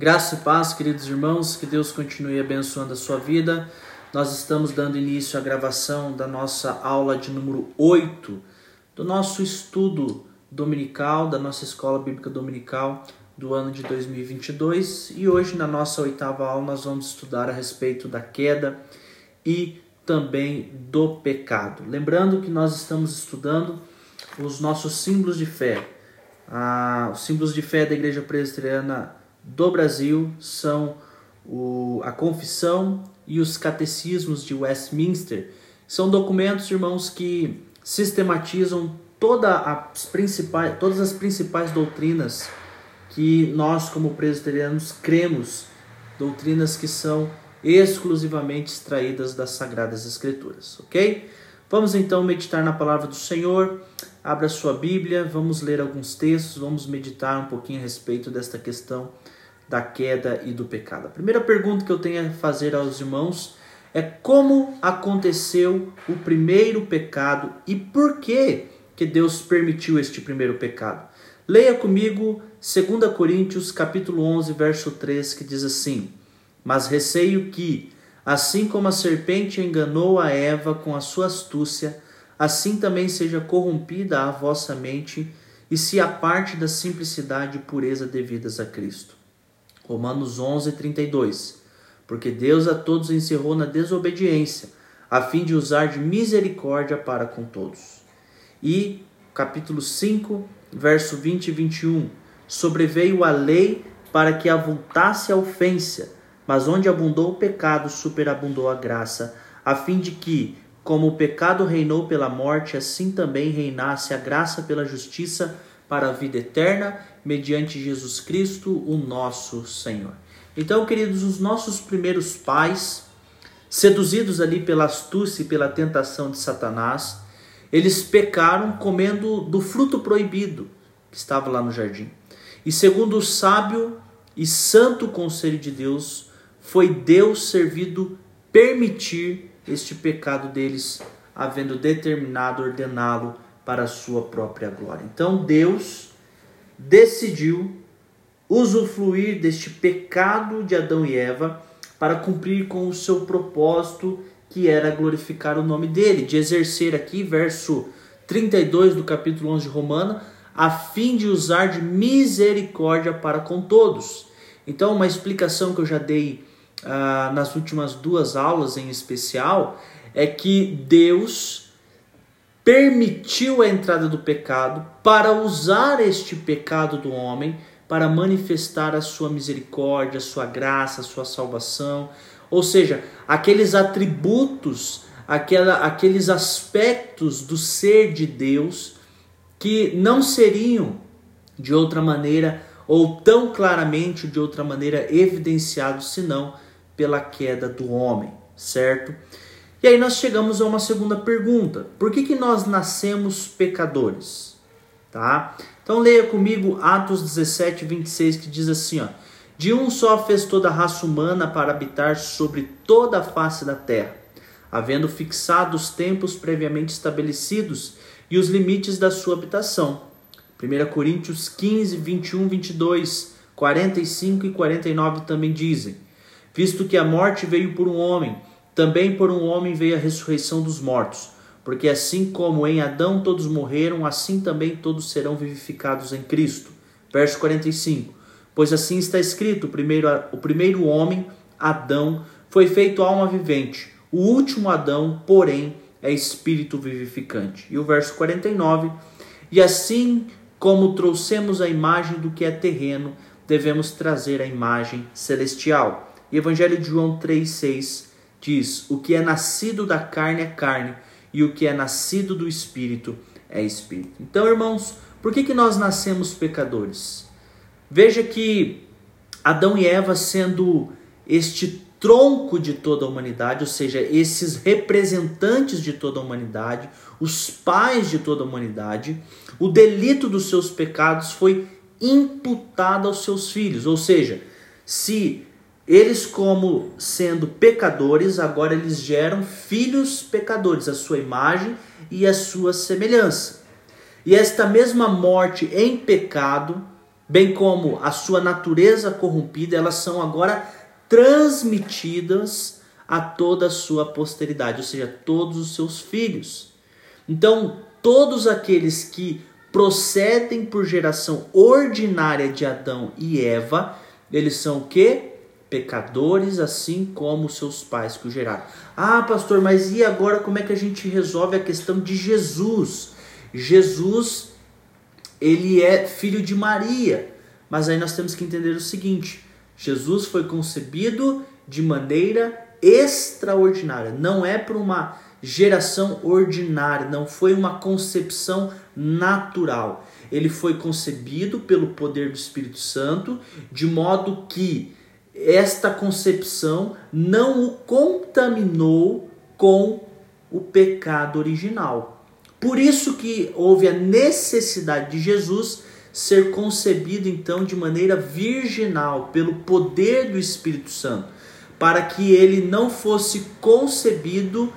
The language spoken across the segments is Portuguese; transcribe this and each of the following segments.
Graça e paz, queridos irmãos, que Deus continue abençoando a sua vida. Nós estamos dando início à gravação da nossa aula de número 8 do nosso estudo dominical, da nossa escola bíblica dominical do ano de 2022. E hoje, na nossa oitava aula, nós vamos estudar a respeito da queda e também do pecado. Lembrando que nós estamos estudando os nossos símbolos de fé. Ah, os símbolos de fé da Igreja Presbiteriana do Brasil são o, a Confissão e os Catecismos de Westminster. São documentos, irmãos, que sistematizam toda as principais, todas as principais doutrinas que nós, como presbiterianos, cremos, doutrinas que são exclusivamente extraídas das Sagradas Escrituras, ok? Vamos então meditar na palavra do Senhor. Abra sua Bíblia, vamos ler alguns textos, vamos meditar um pouquinho a respeito desta questão da queda e do pecado. A primeira pergunta que eu tenho a fazer aos irmãos é como aconteceu o primeiro pecado e por que que Deus permitiu este primeiro pecado. Leia comigo 2 Coríntios capítulo 11, verso 3, que diz assim: "Mas receio que, assim como a serpente enganou a Eva com a sua astúcia, assim também seja corrompida a vossa mente e se aparte da simplicidade e pureza devidas a Cristo." Romanos 11, 32. Porque Deus a todos encerrou na desobediência, a fim de usar de misericórdia para com todos. E capítulo 5, verso 20 e 21. Sobreveio a lei para que avultasse a ofensa, mas onde abundou o pecado, superabundou a graça, a fim de que, como o pecado reinou pela morte, assim também reinasse a graça pela justiça para a vida eterna mediante Jesus Cristo, o nosso Senhor. Então, queridos, os nossos primeiros pais, seduzidos ali pela astúcia e pela tentação de Satanás, eles pecaram comendo do fruto proibido que estava lá no jardim. E segundo o sábio e santo conselho de Deus, foi Deus servido permitir este pecado deles, havendo determinado ordená-lo para a sua própria glória. Então Deus decidiu usufruir deste pecado de Adão e Eva para cumprir com o seu propósito, que era glorificar o nome dele, de exercer aqui, verso 32 do capítulo 11 de Romana, a fim de usar de misericórdia para com todos. Então, uma explicação que eu já dei ah, nas últimas duas aulas em especial é que Deus permitiu a entrada do pecado para usar este pecado do homem para manifestar a sua misericórdia, a sua graça, a sua salvação. Ou seja, aqueles atributos, aquela, aqueles aspectos do ser de Deus que não seriam de outra maneira ou tão claramente de outra maneira evidenciados senão pela queda do homem, certo? E aí nós chegamos a uma segunda pergunta: por que, que nós nascemos pecadores? Tá? Então leia comigo Atos 17, 26, que diz assim: ó, De um só fez toda a raça humana para habitar sobre toda a face da terra, havendo fixado os tempos previamente estabelecidos e os limites da sua habitação. 1 Coríntios 15, 21, 22, 45 e 49 também dizem: Visto que a morte veio por um homem também por um homem veio a ressurreição dos mortos, porque assim como em Adão todos morreram, assim também todos serão vivificados em Cristo. Verso 45. Pois assim está escrito: o primeiro, o primeiro homem, Adão, foi feito alma vivente. O último Adão, porém, é espírito vivificante. E o verso 49. E assim como trouxemos a imagem do que é terreno, devemos trazer a imagem celestial. E Evangelho de João 3,6 diz: O que é nascido da carne é carne, e o que é nascido do espírito é espírito. Então, irmãos, por que, que nós nascemos pecadores? Veja que Adão e Eva, sendo este tronco de toda a humanidade, ou seja, esses representantes de toda a humanidade, os pais de toda a humanidade, o delito dos seus pecados foi imputado aos seus filhos, ou seja, se eles, como sendo pecadores, agora eles geram filhos pecadores, a sua imagem e a sua semelhança. E esta mesma morte em pecado bem como a sua natureza corrompida, elas são agora transmitidas a toda a sua posteridade, ou seja, todos os seus filhos. Então, todos aqueles que procedem por geração ordinária de Adão e Eva, eles são o quê? Pecadores, assim como seus pais que o geraram. Ah, pastor, mas e agora como é que a gente resolve a questão de Jesus? Jesus, ele é filho de Maria. Mas aí nós temos que entender o seguinte: Jesus foi concebido de maneira extraordinária, não é por uma geração ordinária, não foi uma concepção natural. Ele foi concebido pelo poder do Espírito Santo, de modo que esta concepção não o contaminou com o pecado original. Por isso que houve a necessidade de Jesus ser concebido então de maneira virginal pelo poder do Espírito Santo, para que ele não fosse concebido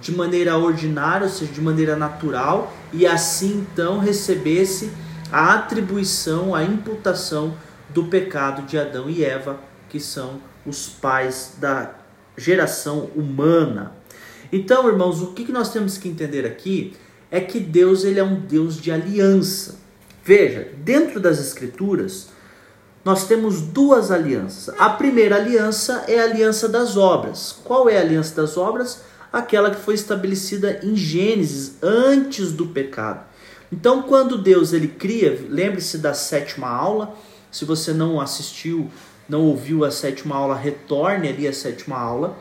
de maneira ordinária, ou seja, de maneira natural, e assim então recebesse a atribuição, a imputação do pecado de Adão e Eva, que são os pais da geração humana. Então, irmãos, o que nós temos que entender aqui é que Deus ele é um Deus de aliança. Veja, dentro das Escrituras, nós temos duas alianças. A primeira aliança é a aliança das obras. Qual é a aliança das obras? Aquela que foi estabelecida em Gênesis, antes do pecado. Então, quando Deus ele cria, lembre-se da sétima aula. Se você não assistiu, não ouviu a sétima aula, retorne ali a sétima aula.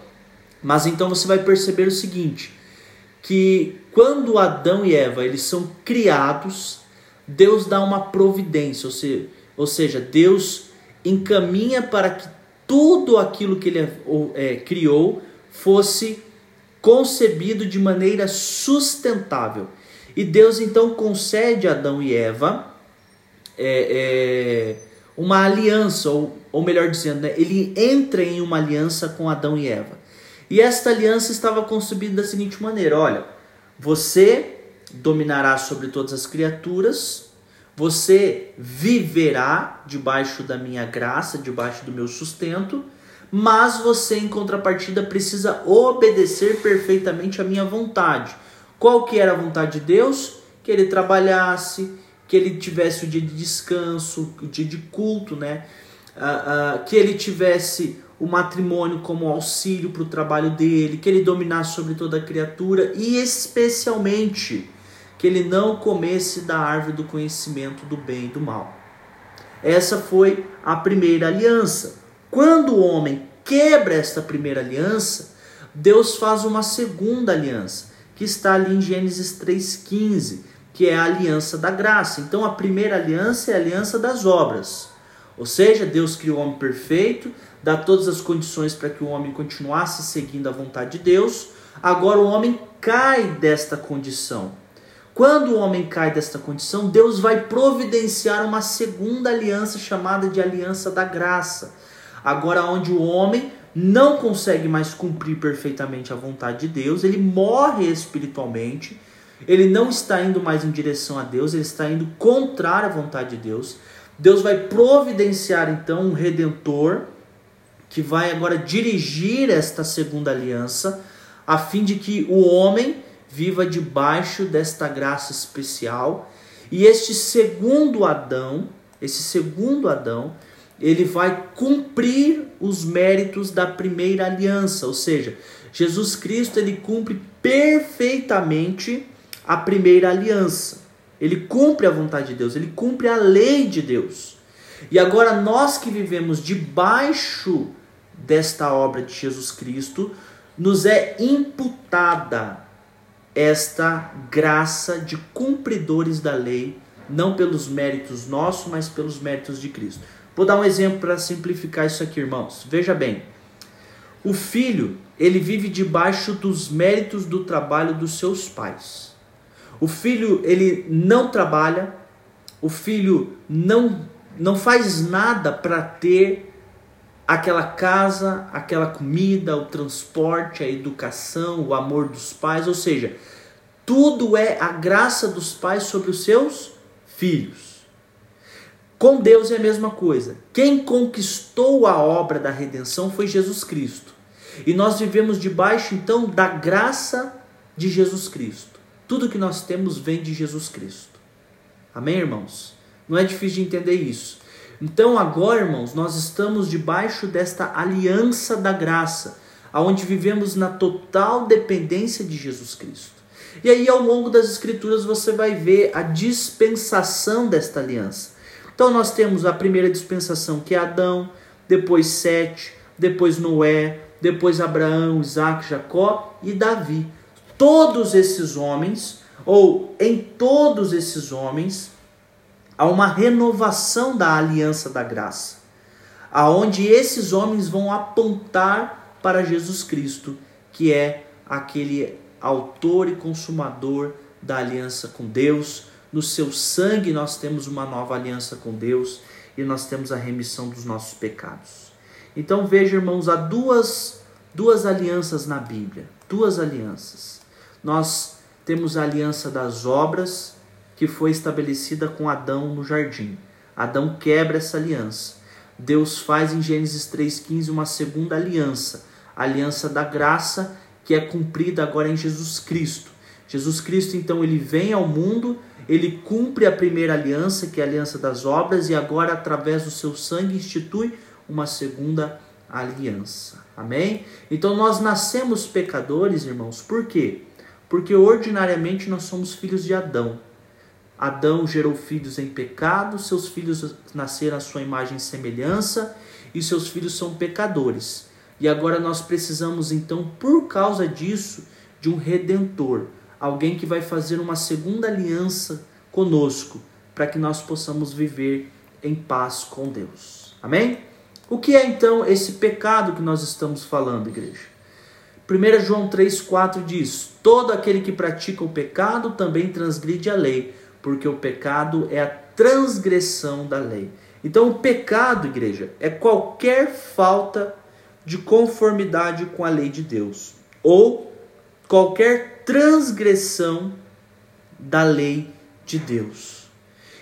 Mas então você vai perceber o seguinte, que quando Adão e Eva eles são criados, Deus dá uma providência, ou seja, ou seja Deus encaminha para que tudo aquilo que ele é, criou fosse concebido de maneira sustentável. E Deus então concede a Adão e Eva é, é, uma aliança, ou, ou melhor dizendo, né, ele entra em uma aliança com Adão e Eva. E esta aliança estava concebida da seguinte maneira: olha, você dominará sobre todas as criaturas, você viverá debaixo da minha graça, debaixo do meu sustento, mas você em contrapartida precisa obedecer perfeitamente à minha vontade. Qual que era a vontade de Deus? Que ele trabalhasse, que ele tivesse o dia de descanso, o dia de culto, né? Uh, que ele tivesse o matrimônio como auxílio para o trabalho dele, que ele dominasse sobre toda criatura e especialmente que ele não comesse da árvore do conhecimento do bem e do mal. Essa foi a primeira aliança. Quando o homem quebra esta primeira aliança, Deus faz uma segunda aliança, que está ali em Gênesis 3,15, que é a aliança da graça. Então a primeira aliança é a aliança das obras. Ou seja, Deus criou o homem perfeito, dá todas as condições para que o homem continuasse seguindo a vontade de Deus. Agora o homem cai desta condição. Quando o homem cai desta condição, Deus vai providenciar uma segunda aliança chamada de aliança da graça. Agora, onde o homem não consegue mais cumprir perfeitamente a vontade de Deus, ele morre espiritualmente, ele não está indo mais em direção a Deus, ele está indo contrário à vontade de Deus. Deus vai providenciar então um redentor que vai agora dirigir esta segunda aliança, a fim de que o homem viva debaixo desta graça especial. E este segundo Adão, esse segundo Adão, ele vai cumprir os méritos da primeira aliança, ou seja, Jesus Cristo ele cumpre perfeitamente a primeira aliança. Ele cumpre a vontade de Deus, ele cumpre a lei de Deus. E agora nós que vivemos debaixo desta obra de Jesus Cristo, nos é imputada esta graça de cumpridores da lei, não pelos méritos nossos, mas pelos méritos de Cristo. Vou dar um exemplo para simplificar isso aqui, irmãos. Veja bem. O filho, ele vive debaixo dos méritos do trabalho dos seus pais. O filho, ele não trabalha, o filho não, não faz nada para ter aquela casa, aquela comida, o transporte, a educação, o amor dos pais, ou seja, tudo é a graça dos pais sobre os seus filhos. Com Deus é a mesma coisa. Quem conquistou a obra da redenção foi Jesus Cristo. E nós vivemos debaixo então da graça de Jesus Cristo. Tudo que nós temos vem de Jesus Cristo. Amém, irmãos? Não é difícil de entender isso. Então, agora, irmãos, nós estamos debaixo desta aliança da graça, aonde vivemos na total dependência de Jesus Cristo. E aí, ao longo das Escrituras, você vai ver a dispensação desta aliança. Então, nós temos a primeira dispensação, que é Adão, depois Sete, depois Noé, depois Abraão, Isaac, Jacó e Davi. Todos esses homens, ou em todos esses homens, há uma renovação da aliança da graça, aonde esses homens vão apontar para Jesus Cristo, que é aquele autor e consumador da aliança com Deus. No seu sangue nós temos uma nova aliança com Deus e nós temos a remissão dos nossos pecados. Então veja, irmãos, há duas, duas alianças na Bíblia, duas alianças. Nós temos a aliança das obras que foi estabelecida com Adão no jardim. Adão quebra essa aliança. Deus faz em Gênesis 3,15 uma segunda aliança, a aliança da graça, que é cumprida agora em Jesus Cristo. Jesus Cristo, então, ele vem ao mundo, ele cumpre a primeira aliança, que é a aliança das obras, e agora, através do seu sangue, institui uma segunda aliança. Amém? Então, nós nascemos pecadores, irmãos, por quê? Porque ordinariamente nós somos filhos de Adão. Adão gerou filhos em pecado, seus filhos nasceram à sua imagem e semelhança, e seus filhos são pecadores. E agora nós precisamos então, por causa disso, de um redentor, alguém que vai fazer uma segunda aliança conosco, para que nós possamos viver em paz com Deus. Amém? O que é então esse pecado que nós estamos falando, igreja? 1 João 3,4 diz: Todo aquele que pratica o pecado também transgride a lei porque o pecado é a transgressão da lei. Então, o pecado, igreja, é qualquer falta de conformidade com a lei de Deus ou qualquer transgressão da lei de Deus.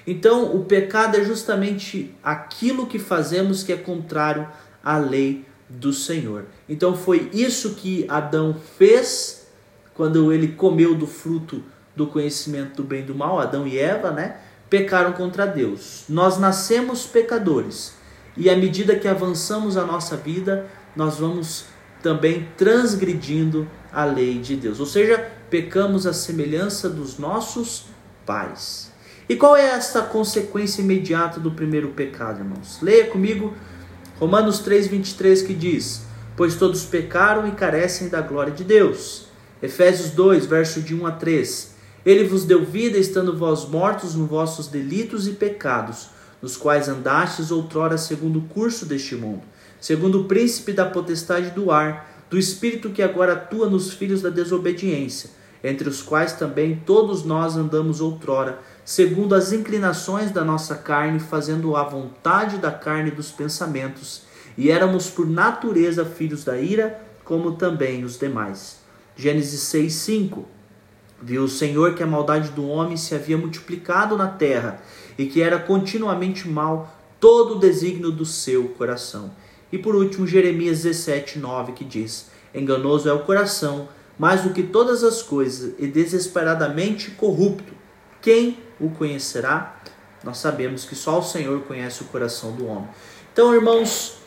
Então, o pecado é justamente aquilo que fazemos que é contrário à lei do Senhor. Então, foi isso que Adão fez quando ele comeu do fruto do conhecimento do bem e do mal, Adão e Eva, né? Pecaram contra Deus. Nós nascemos pecadores. E à medida que avançamos a nossa vida, nós vamos também transgredindo a lei de Deus. Ou seja, pecamos à semelhança dos nossos pais. E qual é esta consequência imediata do primeiro pecado, irmãos? Leia comigo Romanos 3:23 que diz: "Pois todos pecaram e carecem da glória de Deus." Efésios 2, verso de 1 a 3: ele vos deu vida, estando vós mortos nos vossos delitos e pecados, nos quais andastes outrora segundo o curso deste mundo, segundo o príncipe da potestade do ar, do espírito que agora atua nos filhos da desobediência, entre os quais também todos nós andamos outrora, segundo as inclinações da nossa carne, fazendo a vontade da carne e dos pensamentos, e éramos por natureza filhos da ira, como também os demais. Gênesis 6, 5 Viu o Senhor que a maldade do homem se havia multiplicado na terra e que era continuamente mal todo o desígnio do seu coração. E por último, Jeremias 17, 9, que diz: Enganoso é o coração, mais do que todas as coisas, e desesperadamente corrupto. Quem o conhecerá? Nós sabemos que só o Senhor conhece o coração do homem. Então, irmãos,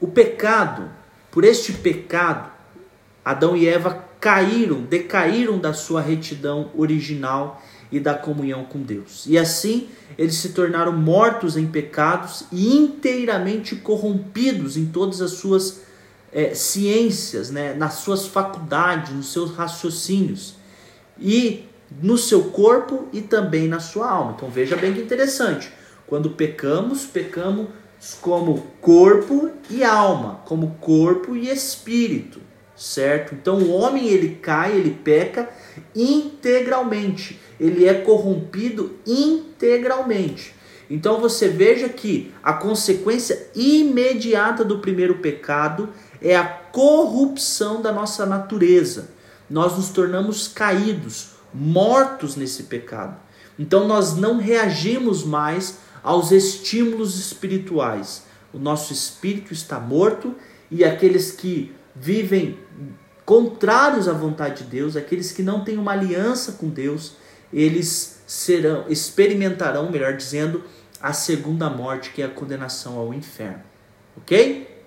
o pecado, por este pecado, Adão e Eva caíram, decaíram da sua retidão original e da comunhão com Deus. E assim eles se tornaram mortos em pecados e inteiramente corrompidos em todas as suas é, ciências, né, nas suas faculdades, nos seus raciocínios e no seu corpo e também na sua alma. Então veja bem que interessante. Quando pecamos, pecamos como corpo e alma, como corpo e espírito certo? Então o homem ele cai, ele peca integralmente, ele é corrompido integralmente. Então você veja que a consequência imediata do primeiro pecado é a corrupção da nossa natureza. Nós nos tornamos caídos, mortos nesse pecado. Então nós não reagimos mais aos estímulos espirituais. O nosso espírito está morto e aqueles que vivem contrários à vontade de Deus, aqueles que não têm uma aliança com Deus, eles serão experimentarão, melhor dizendo, a segunda morte, que é a condenação ao inferno. OK?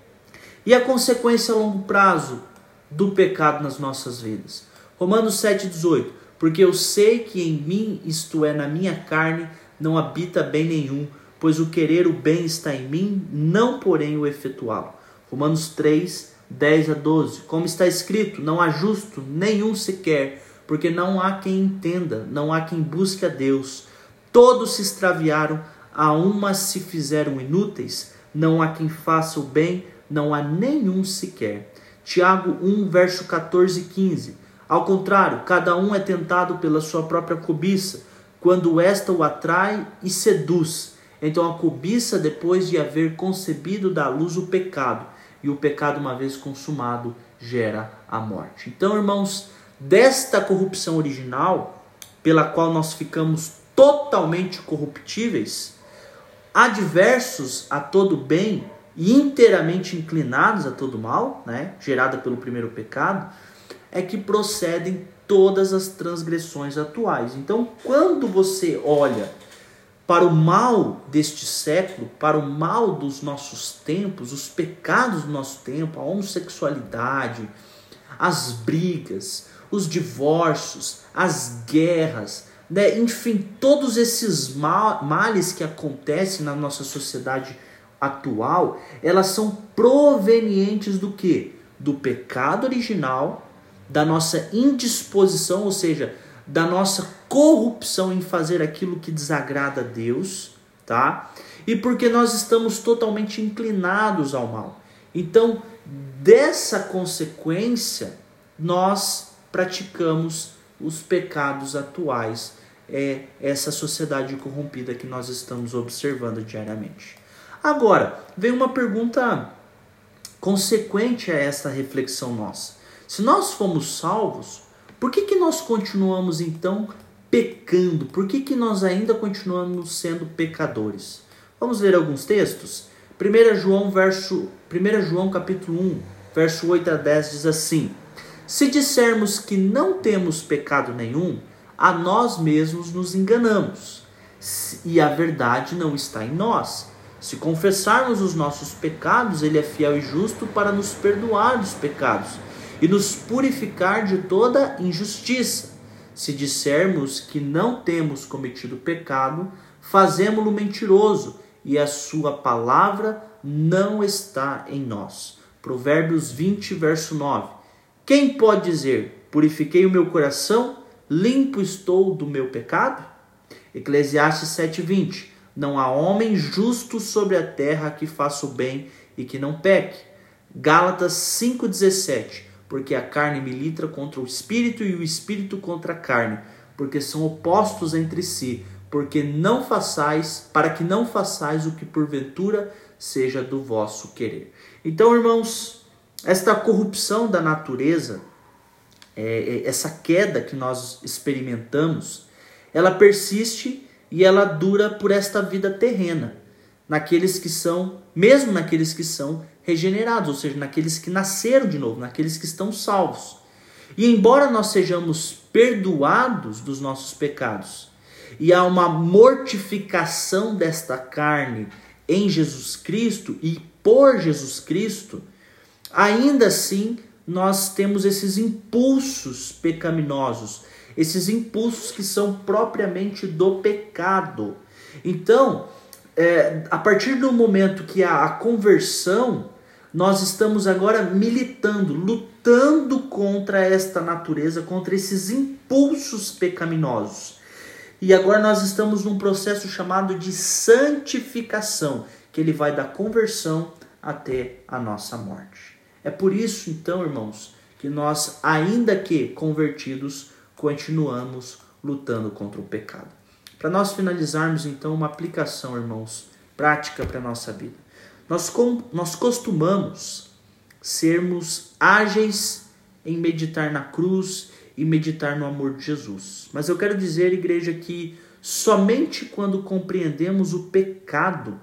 E a consequência a longo prazo do pecado nas nossas vidas. Romanos 7:18. Porque eu sei que em mim, isto é, na minha carne, não habita bem nenhum, pois o querer o bem está em mim, não porém o efetuá-lo. Romanos 3, 10 a 12. Como está escrito, não há justo nenhum sequer, porque não há quem entenda, não há quem busque a Deus. Todos se extraviaram, a uma se fizeram inúteis, não há quem faça o bem, não há nenhum sequer. Tiago 1, verso 14 e 15. Ao contrário, cada um é tentado pela sua própria cobiça, quando esta o atrai e seduz. Então a cobiça, depois de haver concebido, à luz o pecado, e o pecado, uma vez consumado, gera a morte. Então, irmãos, desta corrupção original, pela qual nós ficamos totalmente corruptíveis, adversos a todo bem e inteiramente inclinados a todo mal, né, gerada pelo primeiro pecado, é que procedem todas as transgressões atuais. Então, quando você olha para o mal deste século, para o mal dos nossos tempos, os pecados do nosso tempo, a homossexualidade, as brigas, os divórcios, as guerras, né? enfim, todos esses males que acontecem na nossa sociedade atual, elas são provenientes do que? Do pecado original, da nossa indisposição, ou seja, da nossa corrupção em fazer aquilo que desagrada a Deus, tá? E porque nós estamos totalmente inclinados ao mal. Então, dessa consequência, nós praticamos os pecados atuais, é essa sociedade corrompida que nós estamos observando diariamente. Agora, vem uma pergunta consequente a essa reflexão nossa. Se nós fomos salvos, por que, que nós continuamos então pecando? Por que, que nós ainda continuamos sendo pecadores? Vamos ler alguns textos? 1 João, verso, 1 João capítulo 1, verso 8 a 10 diz assim: Se dissermos que não temos pecado nenhum, a nós mesmos nos enganamos, e a verdade não está em nós. Se confessarmos os nossos pecados, ele é fiel e justo para nos perdoar dos pecados e nos purificar de toda injustiça. Se dissermos que não temos cometido pecado, fazemo-lo mentiroso e a sua palavra não está em nós. Provérbios 20, verso 9. Quem pode dizer: Purifiquei o meu coração, limpo estou do meu pecado? Eclesiastes 7:20. Não há homem justo sobre a terra que faça o bem e que não peque. Gálatas 5:17 porque a carne milita contra o espírito e o espírito contra a carne, porque são opostos entre si, porque não façais, para que não façais o que porventura seja do vosso querer. Então, irmãos, esta corrupção da natureza, é, é, essa queda que nós experimentamos, ela persiste e ela dura por esta vida terrena, naqueles que são, mesmo naqueles que são regenerados, ou seja, naqueles que nasceram de novo, naqueles que estão salvos. E embora nós sejamos perdoados dos nossos pecados, e há uma mortificação desta carne em Jesus Cristo e por Jesus Cristo, ainda assim nós temos esses impulsos pecaminosos, esses impulsos que são propriamente do pecado. Então, é, a partir do momento que há a conversão, nós estamos agora militando, lutando contra esta natureza, contra esses impulsos pecaminosos. E agora nós estamos num processo chamado de santificação, que ele vai da conversão até a nossa morte. É por isso, então, irmãos, que nós, ainda que convertidos, continuamos lutando contra o pecado. Para nós finalizarmos, então, uma aplicação, irmãos, prática para a nossa vida. Nós, com, nós costumamos sermos ágeis em meditar na cruz e meditar no amor de Jesus. Mas eu quero dizer, igreja, que somente quando compreendemos o pecado,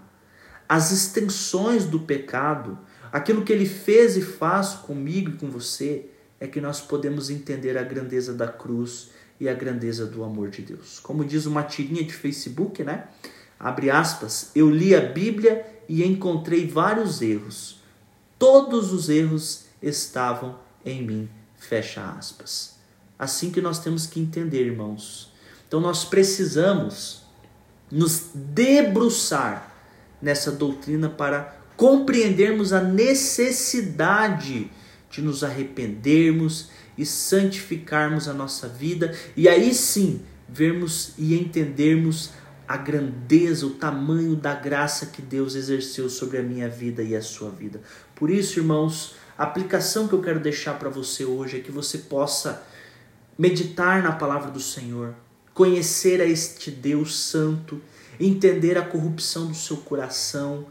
as extensões do pecado, aquilo que ele fez e faz comigo e com você, é que nós podemos entender a grandeza da cruz e a grandeza do amor de Deus. Como diz uma tirinha de Facebook, né? Abre aspas, eu li a Bíblia e encontrei vários erros. Todos os erros estavam em mim. Fecha aspas. Assim que nós temos que entender, irmãos. Então nós precisamos nos debruçar nessa doutrina para compreendermos a necessidade de nos arrependermos e santificarmos a nossa vida e aí sim vermos e entendermos a grandeza, o tamanho da graça que Deus exerceu sobre a minha vida e a sua vida. Por isso, irmãos, a aplicação que eu quero deixar para você hoje é que você possa meditar na palavra do Senhor, conhecer a este Deus santo, entender a corrupção do seu coração,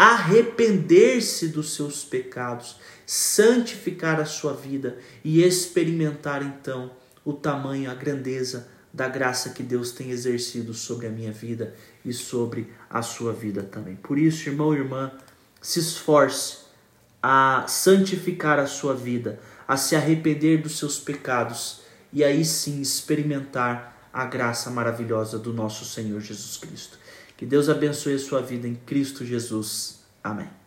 arrepender-se dos seus pecados, santificar a sua vida e experimentar então o tamanho, a grandeza da graça que Deus tem exercido sobre a minha vida e sobre a sua vida também. Por isso, irmão e irmã, se esforce a santificar a sua vida, a se arrepender dos seus pecados e aí sim experimentar a graça maravilhosa do nosso Senhor Jesus Cristo. Que Deus abençoe a sua vida em Cristo Jesus. Amém.